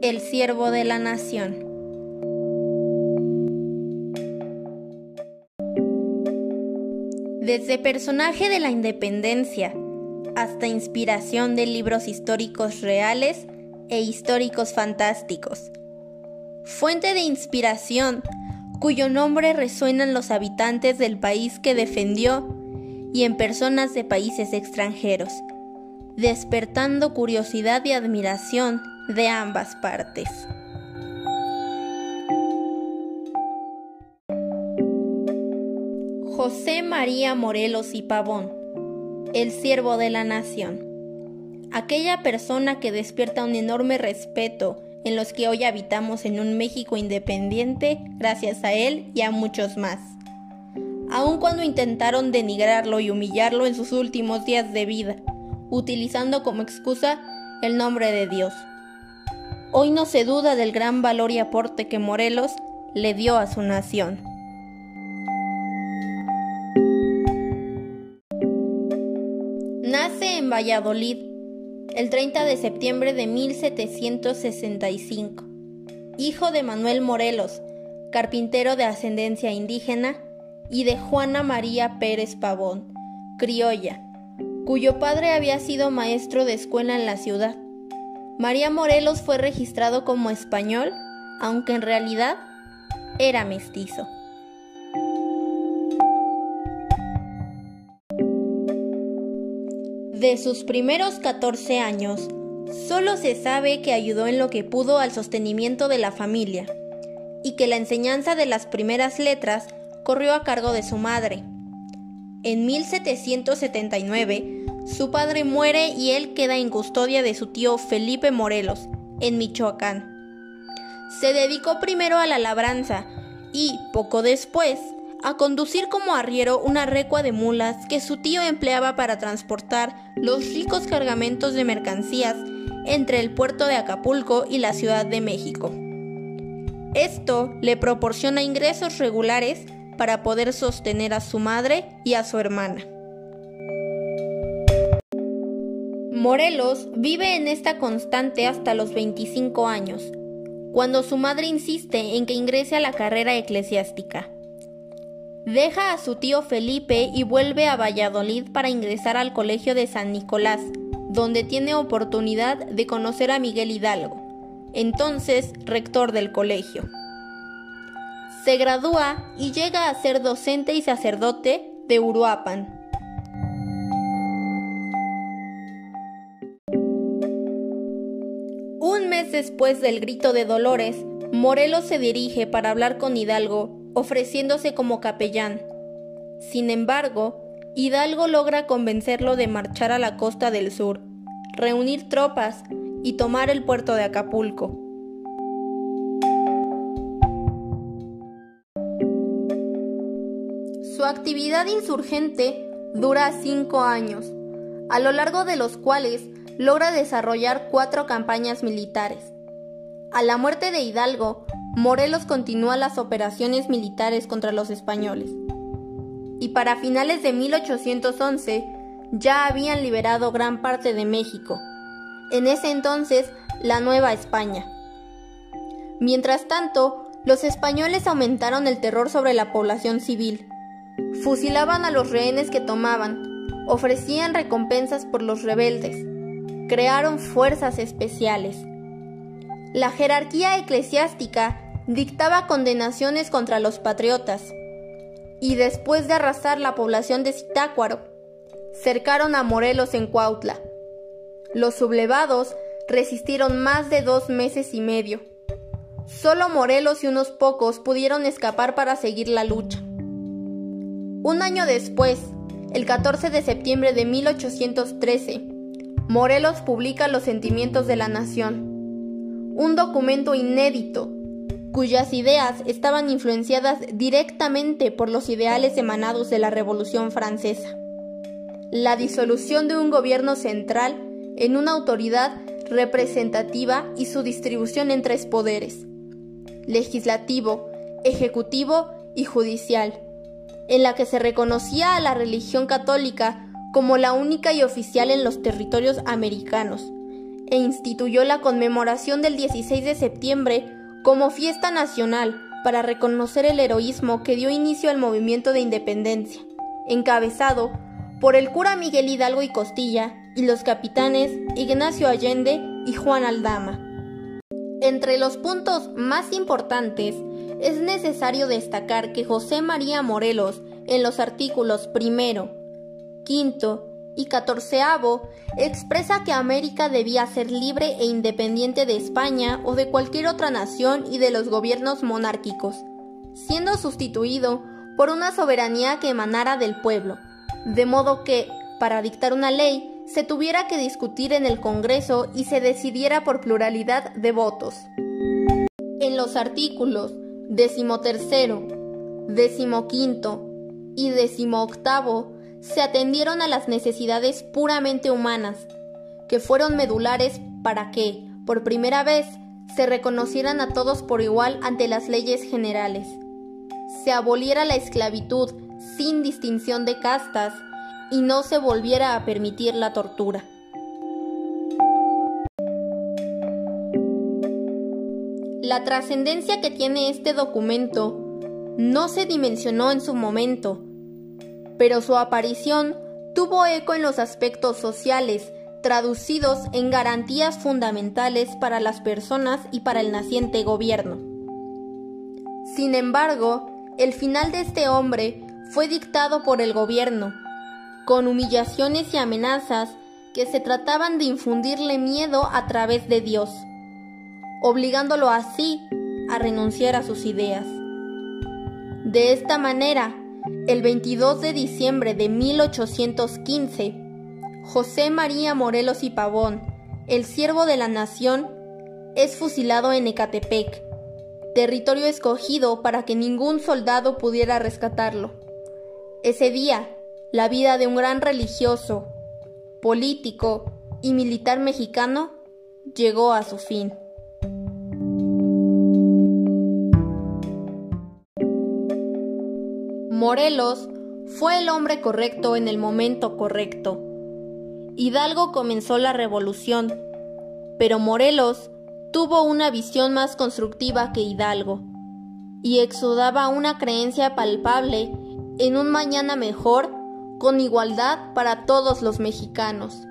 El Siervo de la Nación. Desde personaje de la independencia hasta inspiración de libros históricos reales e históricos fantásticos. Fuente de inspiración cuyo nombre resuena en los habitantes del país que defendió y en personas de países extranjeros despertando curiosidad y admiración de ambas partes. José María Morelos y Pavón, el siervo de la nación. Aquella persona que despierta un enorme respeto en los que hoy habitamos en un México independiente gracias a él y a muchos más. Aun cuando intentaron denigrarlo y humillarlo en sus últimos días de vida, utilizando como excusa el nombre de Dios. Hoy no se duda del gran valor y aporte que Morelos le dio a su nación. Nace en Valladolid el 30 de septiembre de 1765, hijo de Manuel Morelos, carpintero de ascendencia indígena, y de Juana María Pérez Pavón, criolla, cuyo padre había sido maestro de escuela en la ciudad. María Morelos fue registrado como español, aunque en realidad era mestizo. De sus primeros 14 años, solo se sabe que ayudó en lo que pudo al sostenimiento de la familia y que la enseñanza de las primeras letras corrió a cargo de su madre. En 1779, su padre muere y él queda en custodia de su tío Felipe Morelos, en Michoacán. Se dedicó primero a la labranza y, poco después, a conducir como arriero una recua de mulas que su tío empleaba para transportar los ricos cargamentos de mercancías entre el puerto de Acapulco y la Ciudad de México. Esto le proporciona ingresos regulares para poder sostener a su madre y a su hermana. Morelos vive en esta constante hasta los 25 años, cuando su madre insiste en que ingrese a la carrera eclesiástica. Deja a su tío Felipe y vuelve a Valladolid para ingresar al Colegio de San Nicolás, donde tiene oportunidad de conocer a Miguel Hidalgo, entonces rector del colegio. Se gradúa y llega a ser docente y sacerdote de Uruapan. Un mes después del grito de Dolores, Morelos se dirige para hablar con Hidalgo, ofreciéndose como capellán. Sin embargo, Hidalgo logra convencerlo de marchar a la costa del sur, reunir tropas y tomar el puerto de Acapulco. Su actividad insurgente dura cinco años, a lo largo de los cuales logra desarrollar cuatro campañas militares. A la muerte de Hidalgo, Morelos continúa las operaciones militares contra los españoles. Y para finales de 1811 ya habían liberado gran parte de México, en ese entonces la Nueva España. Mientras tanto, los españoles aumentaron el terror sobre la población civil Fusilaban a los rehenes que tomaban, ofrecían recompensas por los rebeldes, crearon fuerzas especiales. La jerarquía eclesiástica dictaba condenaciones contra los patriotas, y después de arrasar la población de Zitácuaro, cercaron a Morelos en Cuautla. Los sublevados resistieron más de dos meses y medio. Solo Morelos y unos pocos pudieron escapar para seguir la lucha. Un año después, el 14 de septiembre de 1813, Morelos publica Los Sentimientos de la Nación, un documento inédito cuyas ideas estaban influenciadas directamente por los ideales emanados de la Revolución Francesa. La disolución de un gobierno central en una autoridad representativa y su distribución en tres poderes, legislativo, ejecutivo y judicial en la que se reconocía a la religión católica como la única y oficial en los territorios americanos, e instituyó la conmemoración del 16 de septiembre como fiesta nacional para reconocer el heroísmo que dio inicio al movimiento de independencia, encabezado por el cura Miguel Hidalgo y Costilla y los capitanes Ignacio Allende y Juan Aldama. Entre los puntos más importantes es necesario destacar que José María Morelos en los artículos primero, quinto y catorceavo expresa que América debía ser libre e independiente de España o de cualquier otra nación y de los gobiernos monárquicos, siendo sustituido por una soberanía que emanara del pueblo, de modo que, para dictar una ley, se tuviera que discutir en el Congreso y se decidiera por pluralidad de votos. En los artículos decimotercero, decimoquinto y decimoctavo se atendieron a las necesidades puramente humanas, que fueron medulares para que, por primera vez, se reconocieran a todos por igual ante las leyes generales. Se aboliera la esclavitud sin distinción de castas y no se volviera a permitir la tortura. La trascendencia que tiene este documento no se dimensionó en su momento, pero su aparición tuvo eco en los aspectos sociales, traducidos en garantías fundamentales para las personas y para el naciente gobierno. Sin embargo, el final de este hombre fue dictado por el gobierno, con humillaciones y amenazas que se trataban de infundirle miedo a través de Dios, obligándolo así a renunciar a sus ideas. De esta manera, el 22 de diciembre de 1815, José María Morelos y Pavón, el siervo de la nación, es fusilado en Ecatepec, territorio escogido para que ningún soldado pudiera rescatarlo. Ese día, la vida de un gran religioso, político y militar mexicano llegó a su fin. Morelos fue el hombre correcto en el momento correcto. Hidalgo comenzó la revolución, pero Morelos tuvo una visión más constructiva que Hidalgo y exudaba una creencia palpable en un mañana mejor con igualdad para todos los mexicanos.